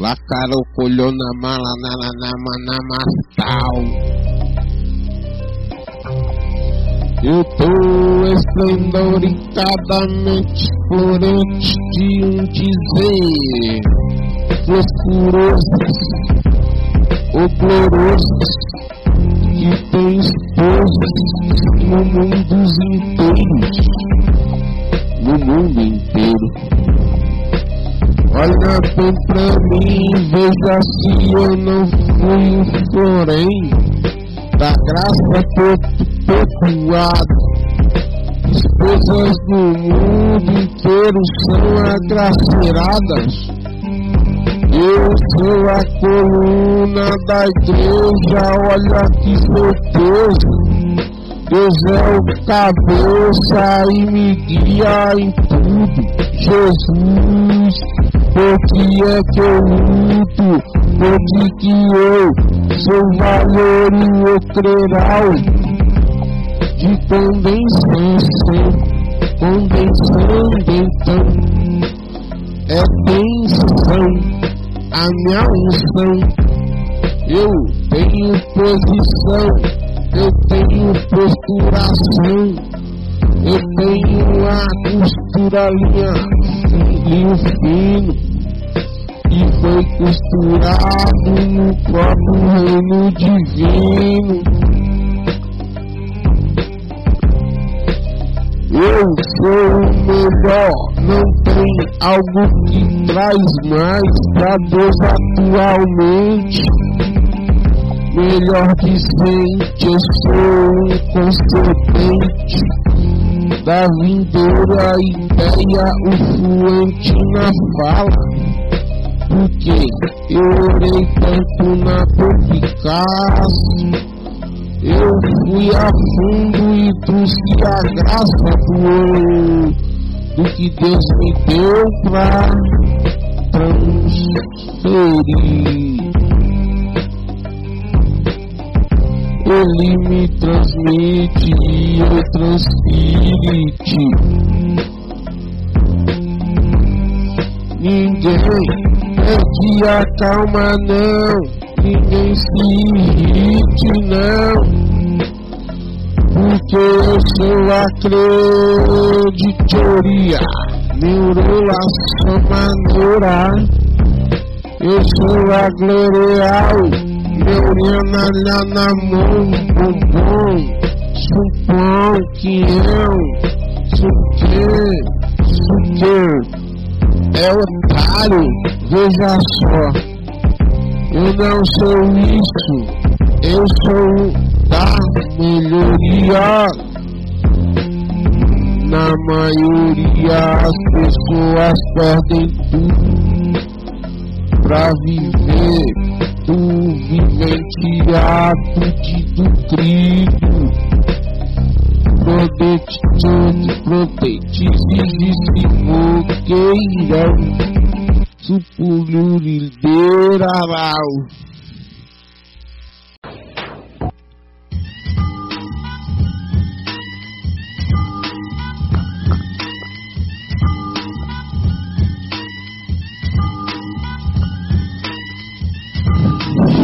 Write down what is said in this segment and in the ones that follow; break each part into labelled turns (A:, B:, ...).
A: La carocolhona mala na na na na mastal. Eu tô esplendoricadamente florente de um dizer fosforosas ou glorosas que tem esposas no mundo inteiros, no mundo inteiro. Olha bem pra mim, veja se eu não fui florém da graça perpetuada. Esposas do mundo inteiro são agraciadas. Eu sou a coluna da igreja, olha que certeza. Deus é o cabeça e me guia em tudo. Jesus, por que é que eu luto? Por que, eu sou valor e o creral de convenção, convencendo então é tensão a minha unção. Eu tenho posição, eu tenho posturação, eu tenho a costura linha, linho fino, e foi costurado no próprio reino divino. Eu sou o melhor, não tem algo que traz mais pra Deus atualmente. Melhor dizente, eu sou um concedente da vindoura ideia, o fluente na fala. Porque eu orei tanto na Picasso eu fui a fundo e trouxe a graça do, do que Deus me deu pra transferir. Ele me transmite e eu transfiro-te. Ninguém é que acalma não ninguém se irrite não. Porque eu sou a creditoria Neurolação maneira Eu sou a glorial Neurina lá na mão Bombom Supão Quião Suque Suque É otário Veja só. Eu não sou isso, eu sou da melhoria. Na maioria as pessoas perdem tudo pra viver do vivenciado de do crido. Protetizo, protetize, se fogueirão supulurideirarau.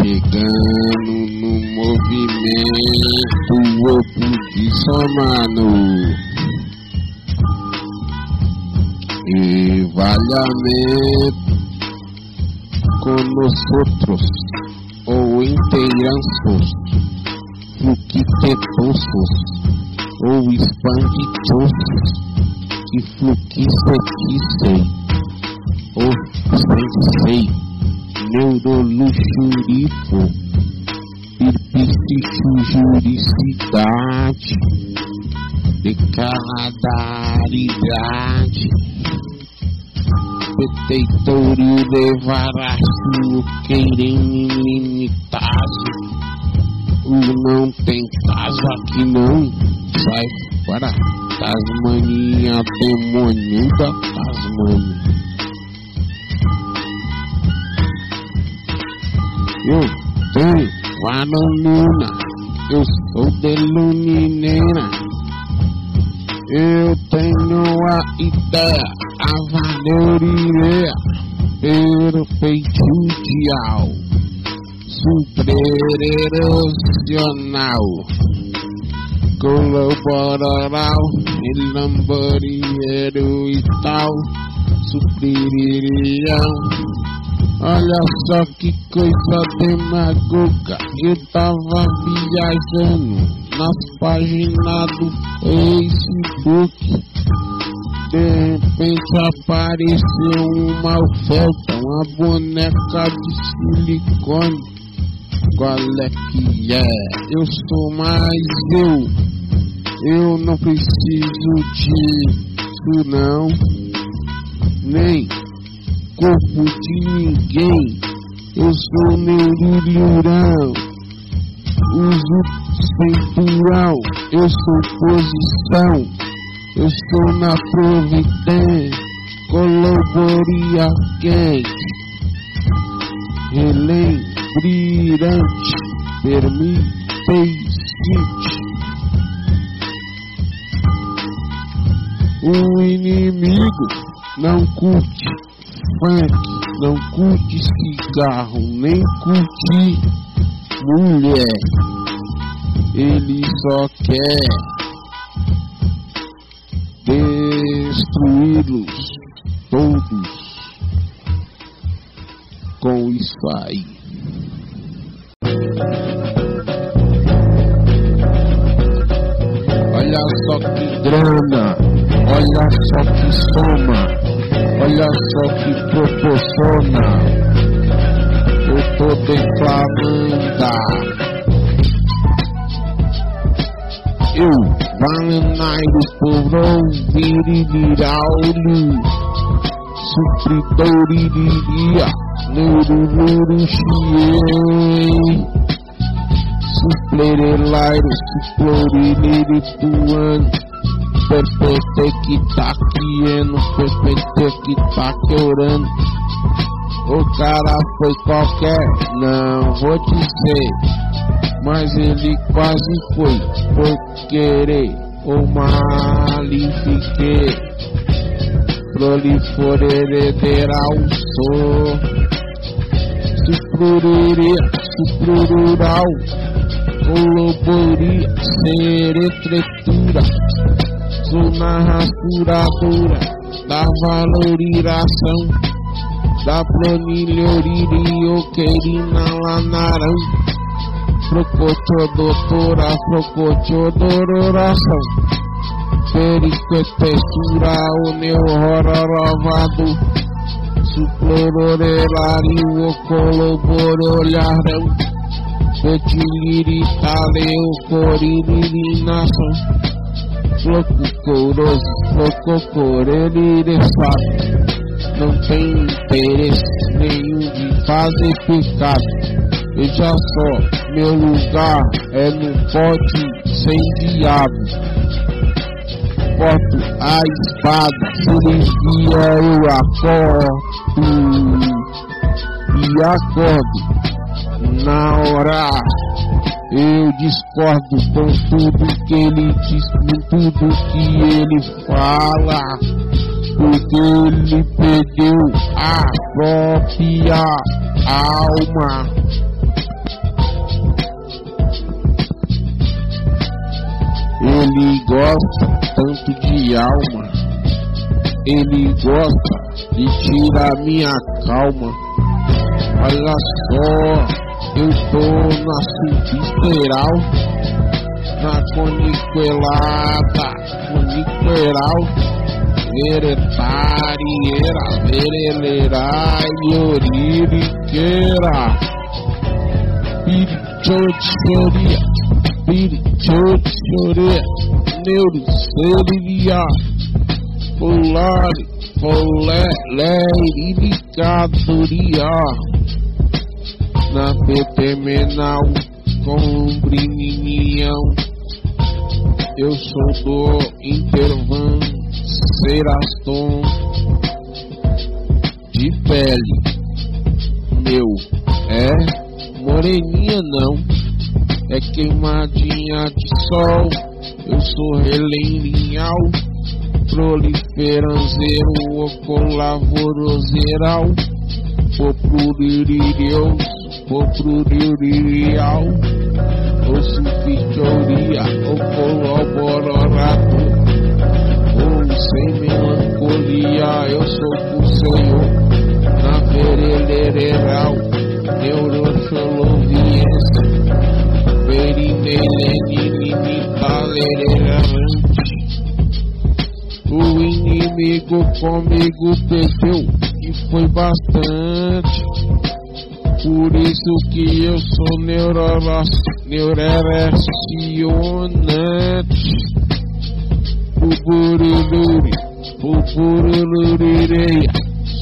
A: Chegando no movimento, o posicionando. E valhamento con nosotros, ou inteiranços, fluquitetosos, ou expanditosos, que fluquisequissem, ou sensei, neuroluxuripo, juricidade, decadaridade, Peteitório levará o querem limitado. O não tem caso aqui não. Sai para Tasmania, demônio da Tasmania. Eu tenho Guananuna, eu sou de Luninena. Eu tenho a ideia a valoriar. perfeitudial, supererosional, colaboral, lamborieiro e tal, supririam. Olha só que coisa demagoga, eu tava viajando nas páginas do Facebook de repente apareceu uma oferta, uma boneca de silicone. Qual é que é? Eu sou mais eu. Eu não preciso disso não. Nem corpo de ninguém. Eu sou neurulhurão. Uso cinturão. Eu sou posição. Eu estou na providência, colaboria quente, relém brilhante, permite O inimigo não curte funk, não curte cigarro, nem curte mulher. Ele só quer destruí-los todos com isso aí. Olha só que grana, olha só que soma, olha só que proporciona. Eu tô declarando. Eu, Valenai por ouvir e virá-lo, supridor iria, nuru nuru xiei, suplerelairo, suploriniri perpete que tá quieno, perpete que tá quebrando. O cara foi qualquer, não vou dizer mas ele quase foi por querer o malifique prolifer herederal sou suprurire suprurural colaboria seretretura sou narraturadora da valorização da planilha querina lanarão Frocotio doutora, frocotio dororação Pericotextura, o meu horrorovado Suplororelario, colaborolharão Fetiliritaleu, coririnação Floco coroso, floco corelirefado Não tem interesse nenhum de fazer pecado Veja só, meu lugar é no pote sem diabo. Corto a espada, cirurgia eu acordo e acordo na hora. Eu discordo com tudo que ele diz, com tudo que ele fala, porque ele perdeu a própria alma. Ele gosta tanto de alma, ele gosta de tirar minha calma. Olha só, eu tô na subisteral, na coniquelada, coniqueral, veretarieira, vereleira e oririqueira, pirichochoria. Spiritual Neurocelia Polare Polericadoria Na Petemenal Combrinião Eu sou do Intervan Seraston De pele. Meu É moreninha não. É queimadinha de sol. Eu sou relenlinhal, proliferanzeiro, ocolavoroseral, popuririreus, popuririal, o sufichoria, o colaborado, o sem melancolia, eu sou o Senhor, na verelereral, neuroxoloviense, verimelenini, talererante, o inimigo comigo perdeu e foi bastante. Por isso que eu sou neuroracionante. Buburuluri, buburulurireia,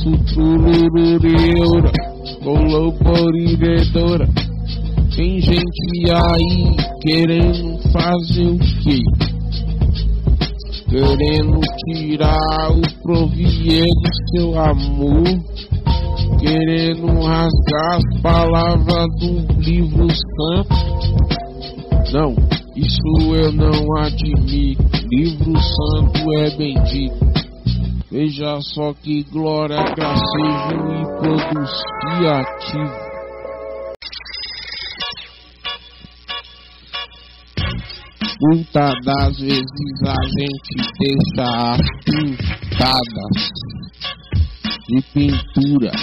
A: sutururireura, colaboradora. Tem gente aí querendo fazer o quê? Querendo tirar o provier do seu amor Querendo rasgar as palavras do livro santo? Não, isso eu não admito. Livro santo é bendito. Veja só que glória, gracejo e produzir ativo. Muitas das vezes a gente deixa as pintadas de pinturas.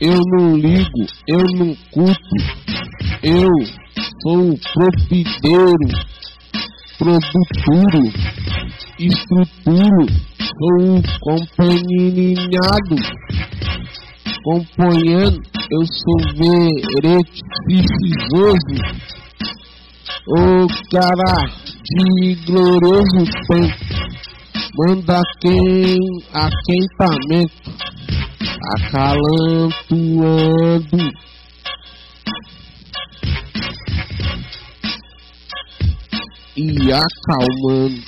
A: Eu não ligo, eu não culto, eu sou o propideiro, estruturo, sou o companheirinhado, acompanhando, eu sou verete precisoso, o cara de glorioso tempo, manda quem aquentamento, acalantoando. E acalmando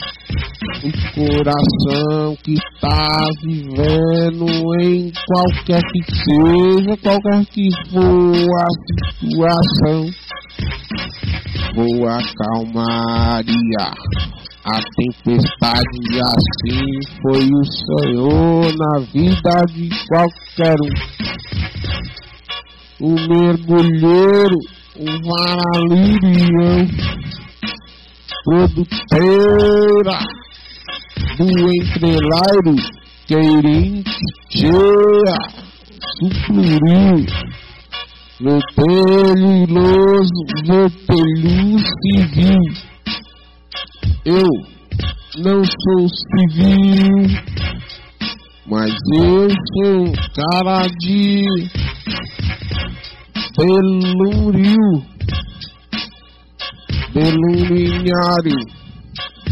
A: o coração que está vivendo em qualquer que seja, qualquer que for a situação. Vou acalmaria a tempestade, assim foi o Senhor na vida de qualquer um. O mergulheiro, o varalirião, produteira do entrelairo, queirente, cheia, supluriu, veteriloso, vetelho civil. Eu não sou civil, mas eu sou cara de Belúrio, Beluniário,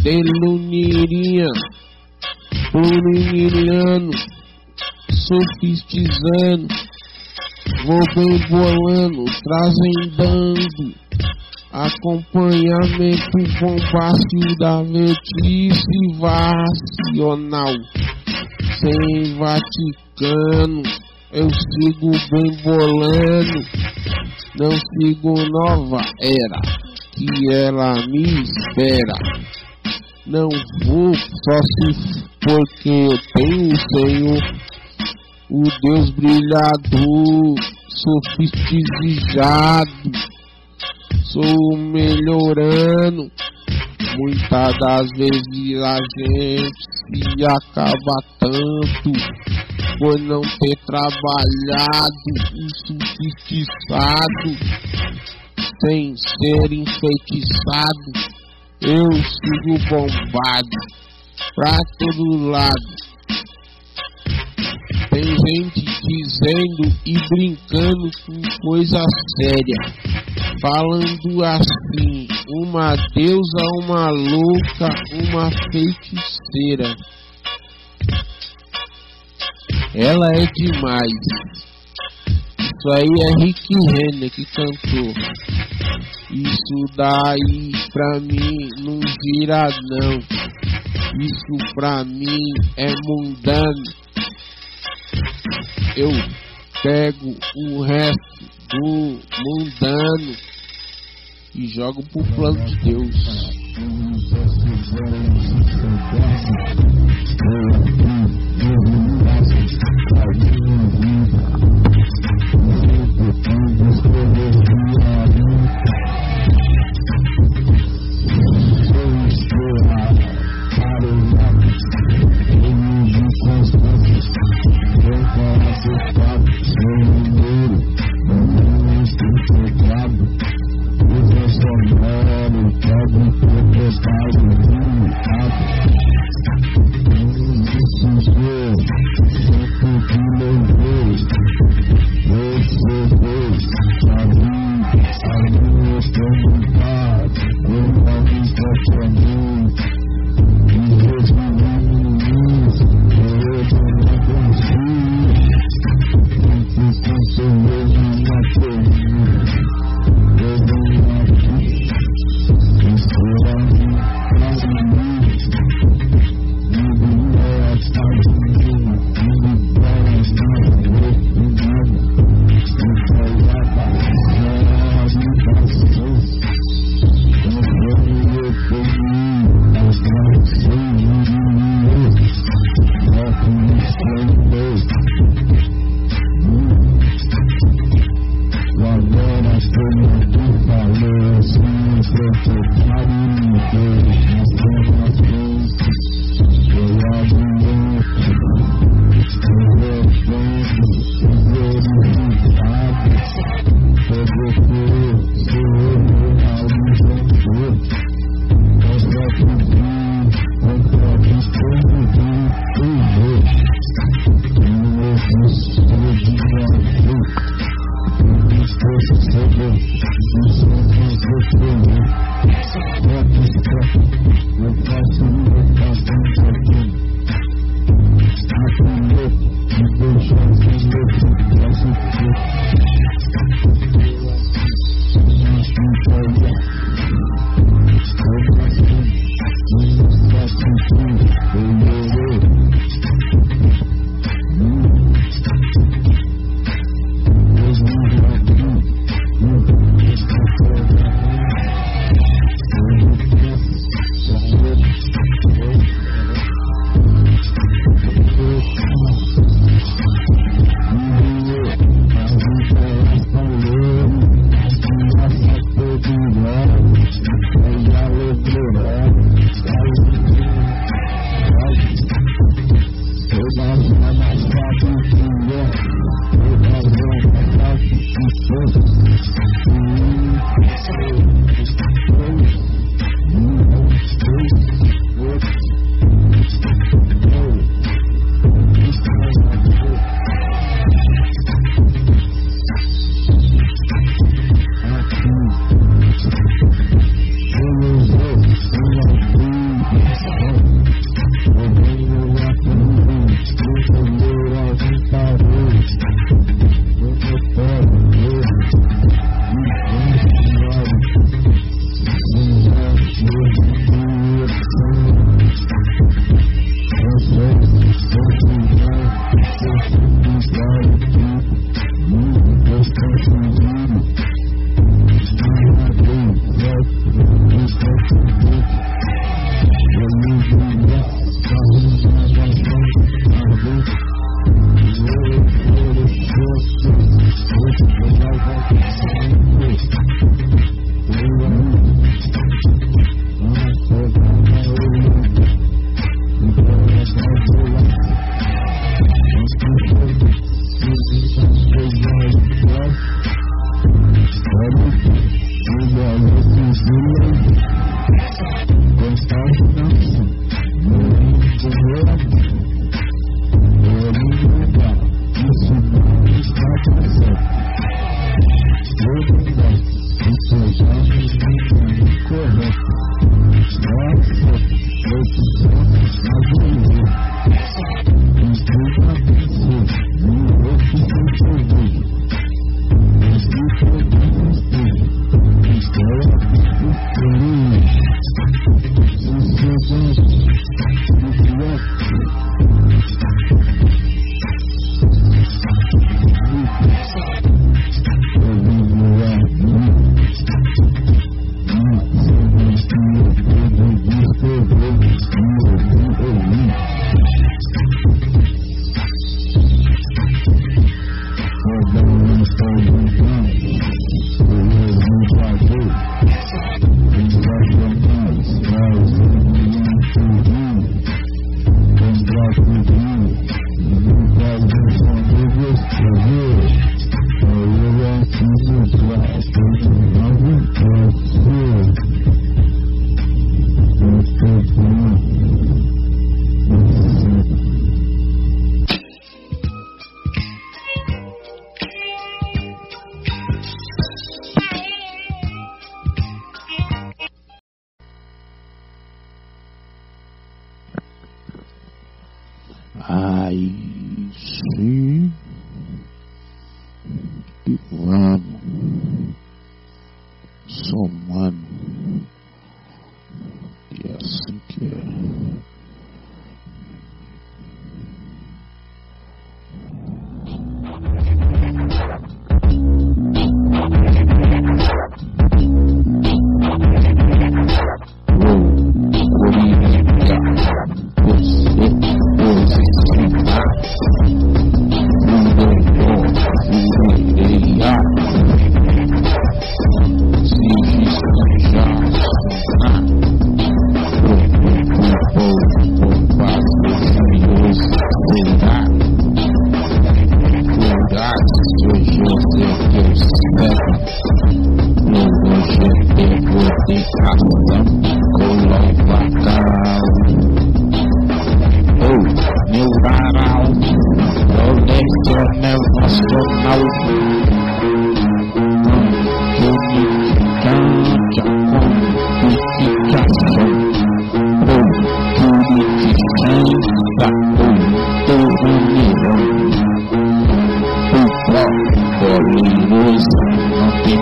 A: Belunirinha, Beluniliano, sofistizando, vou bem bolando, trazendo acompanhamento bombástico da notícia vacional, sem Vaticano, eu sigo bem bolando, não sigo nova era, que ela me espera. Não vou só se porque eu tenho Senhor, o Deus brilhador, sofisticado, sou melhorando. Muitas das vezes a gente se acaba tanto por não ter trabalhado e sofisticado sem ser enfeitiçado. Eu sigo bombado pra todo lado. Tem gente dizendo e brincando com coisa séria, falando assim: uma deusa, uma louca, uma feiticeira. Ela é demais. Isso aí é Rick Renner que cantou. Isso daí pra mim não vira não. Isso pra mim é mundano. Eu pego o resto do mundano e jogo pro plano de Deus.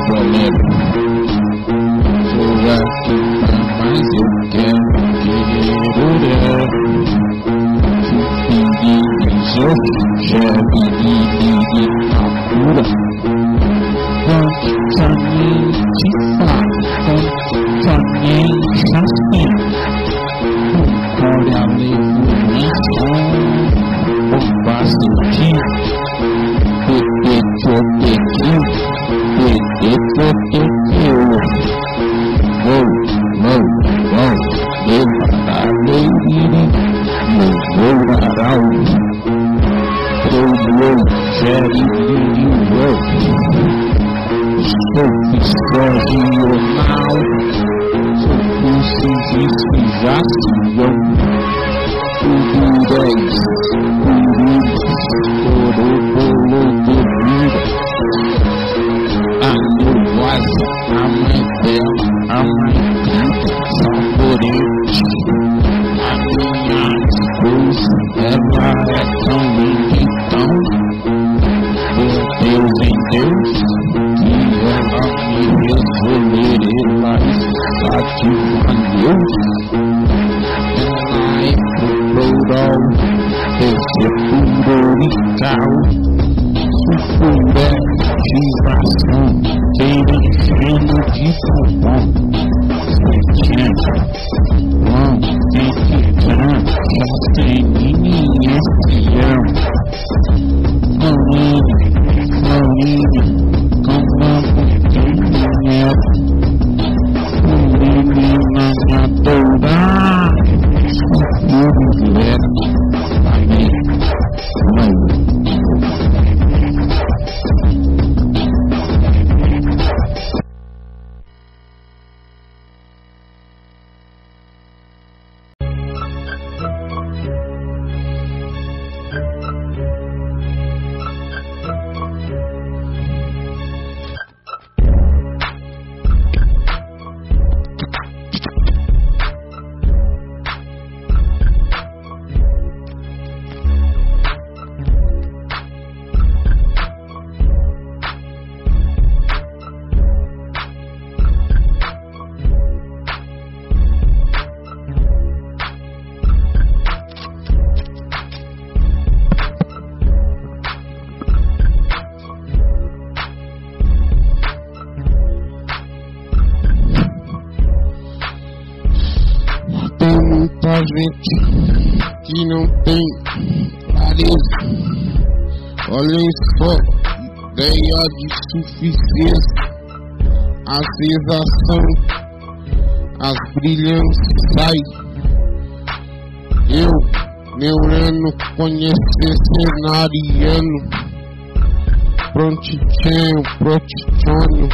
A: Sonhei assim a mãe dela, a mãe canta, saborete. De suficiência, a sensação, as brilhantes saem. Eu, neurano, conhecer cenariano, prontichão, protichônio,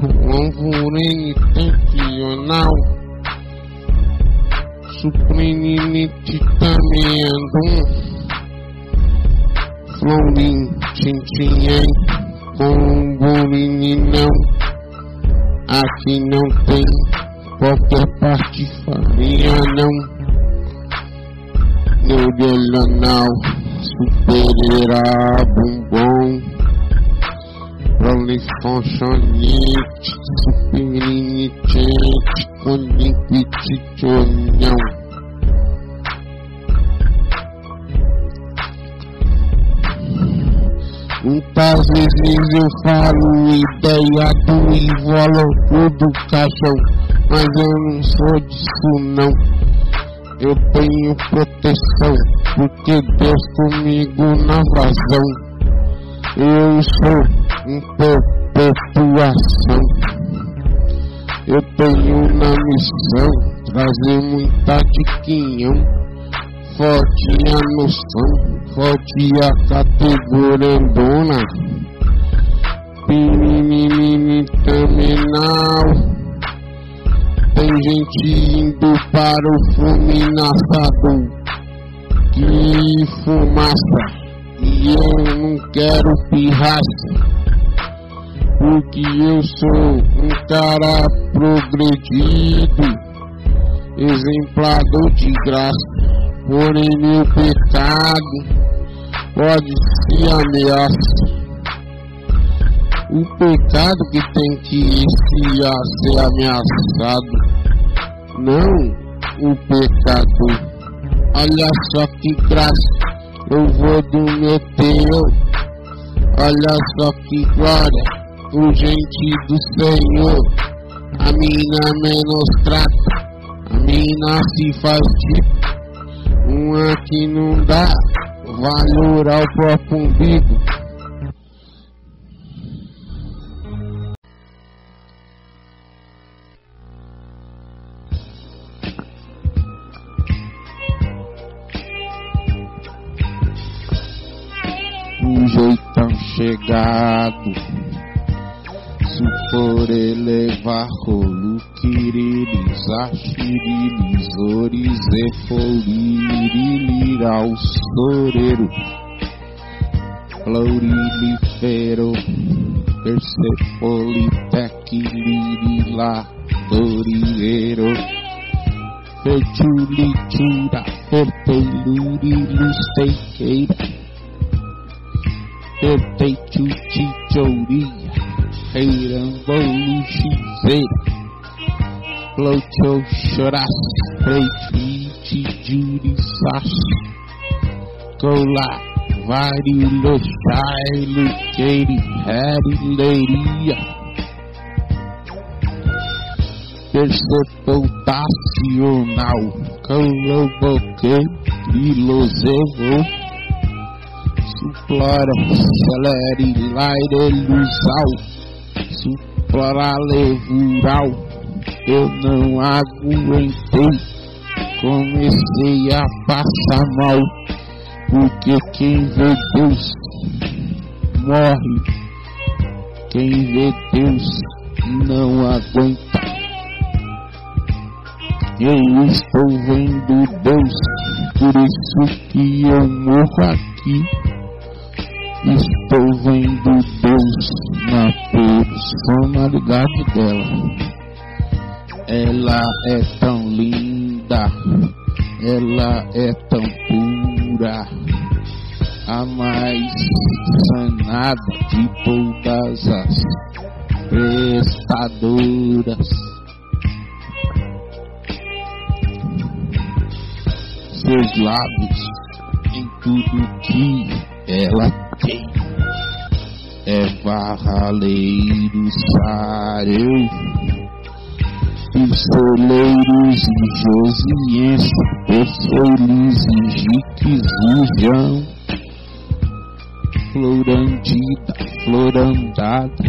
A: convurene, tensional supremamente tameando Florim, Tintinhém, Comborinão Aqui não tem qualquer parte família não. Neuronal, superera bumbom Prolifonchonite, superinitente, conipititonhão Muitas vezes eu falo ideia do invólucro do caixão, mas eu não sou disso não. Eu tenho proteção, porque Deus comigo na vazão. Eu sou em perpetuação. Eu tenho na missão trazer muita diquinhão forte a noção, forte a categorandona, pininini terminal. Tem gente indo para o fulminaçador, que fumaça, e eu não quero pirraça. Porque eu sou um cara progredido, exemplador de graça porém meu pecado pode ser ameaça. O pecado que tem que ser ameaçado, não o pecado. Olha só que graça, eu vou do meu teu. Olha só que glória, o gente do Senhor. A mina menos trata, a mina se faz tipo uma que não dá valor ao próprio umbigo. O jeito chegado. Supor elevar rolo, quiriris, efolirir, ao soreiro. Florilifero, Persepolitequilirila, Dorireiro, Fertilitura, Fertelurilis, Teiqueira, Ferteitutichouria, Reirambolu, Xizeira, Flocho, Choras, Freitite, Jurisas, Colar, Varilho, Chailo, Keiri, Herileiria, Persepotacional, Coloboque, Trilosevo, Suplora, Celeri, Laire, Luzal, Suplora, Levural, eu não aguentei, comecei a passar mal porque quem vê Deus morre, quem vê Deus não aguenta. Eu estou vendo Deus, por isso que eu morro aqui. Estou vendo Deus na personalidade dela. Ela é tão linda, ela é tão pura, a mais sanada de todas as prestadoras. Seus lábios em tudo que ela é varraleiro sareu pistoleiros e josiense, perfeitos e jiques e jão, florandida, florandada,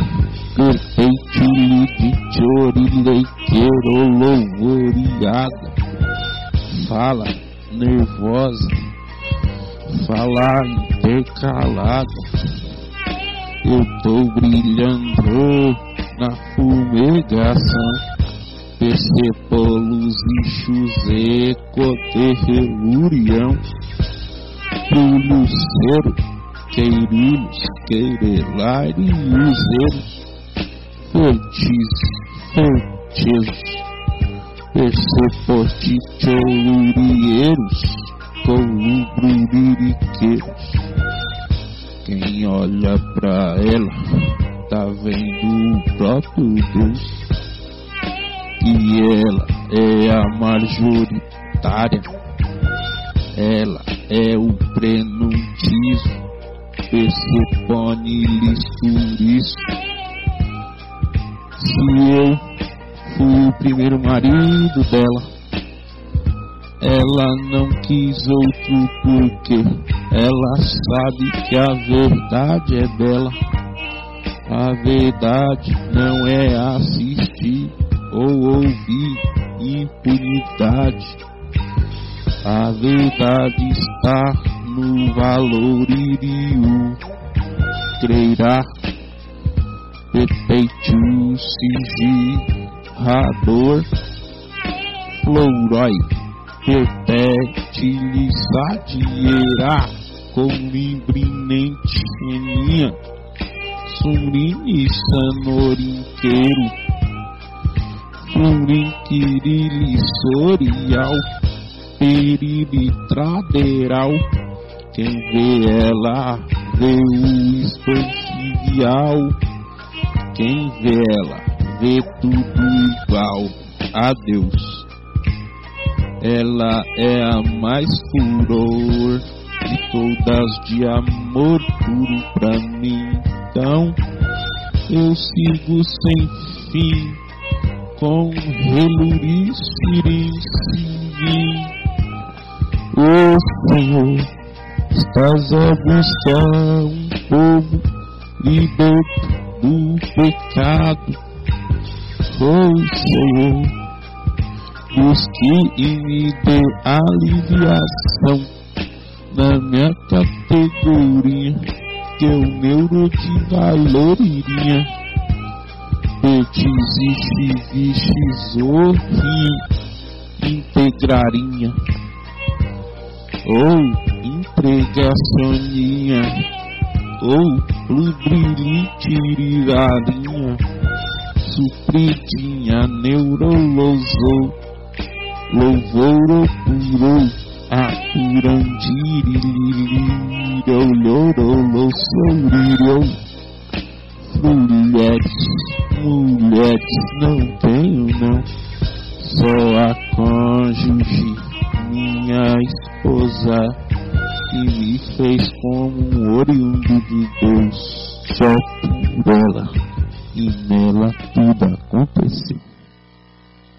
A: perfeitile de chorilequeiro, louvoriada, fala nervosa, fala intercalada, eu tô brilhando na fumegação. Persepolos e Chuzeco Terrelurião Puluceiro Queirilhos Queirelariuzeiros Fortis Fortes Persepotichorurieiros Colubruririqueiros Quem olha pra ela tá vendo o próprio Deus. E ela é a majoritária, ela é o prenuntismo, Persepone turismo. Se eu fui o primeiro marido dela, ela não quis outro porque ela sabe que a verdade é bela. A verdade não é assistir ou ouvir impunidade. A verdade está no valor iriu, creirá, perpetuo sigilrador, flourói, perpetilizadierá, com imbrinente geninha, sumrini sanorinqueiro, Flurinquirilissorial, perilitraderal. Quem vê ela vê o expansivial. Quem vê ela vê tudo igual a Deus. Ela é a mais furor de todas de amor puro pra mim. Então eu sigo sem fim com reluriçirincim. Ô Senhor, estás a buscar um povo liberto do pecado. Ô Senhor, busque e me dê aliviação na minha categoria. teu neuro de valoririnha. Petis e chiviches integrarinha. Ou empregaçoninha. Ou lubriritirarinha. Supridinha neurolosou. Louvor purou. Apurandiririrolorolo sourirou. Mulheres, mulheres, não tenho não. Só a cônjuge, minha esposa, que me fez como um oriundo de Deus. Só por ela, e nela tudo aconteceu.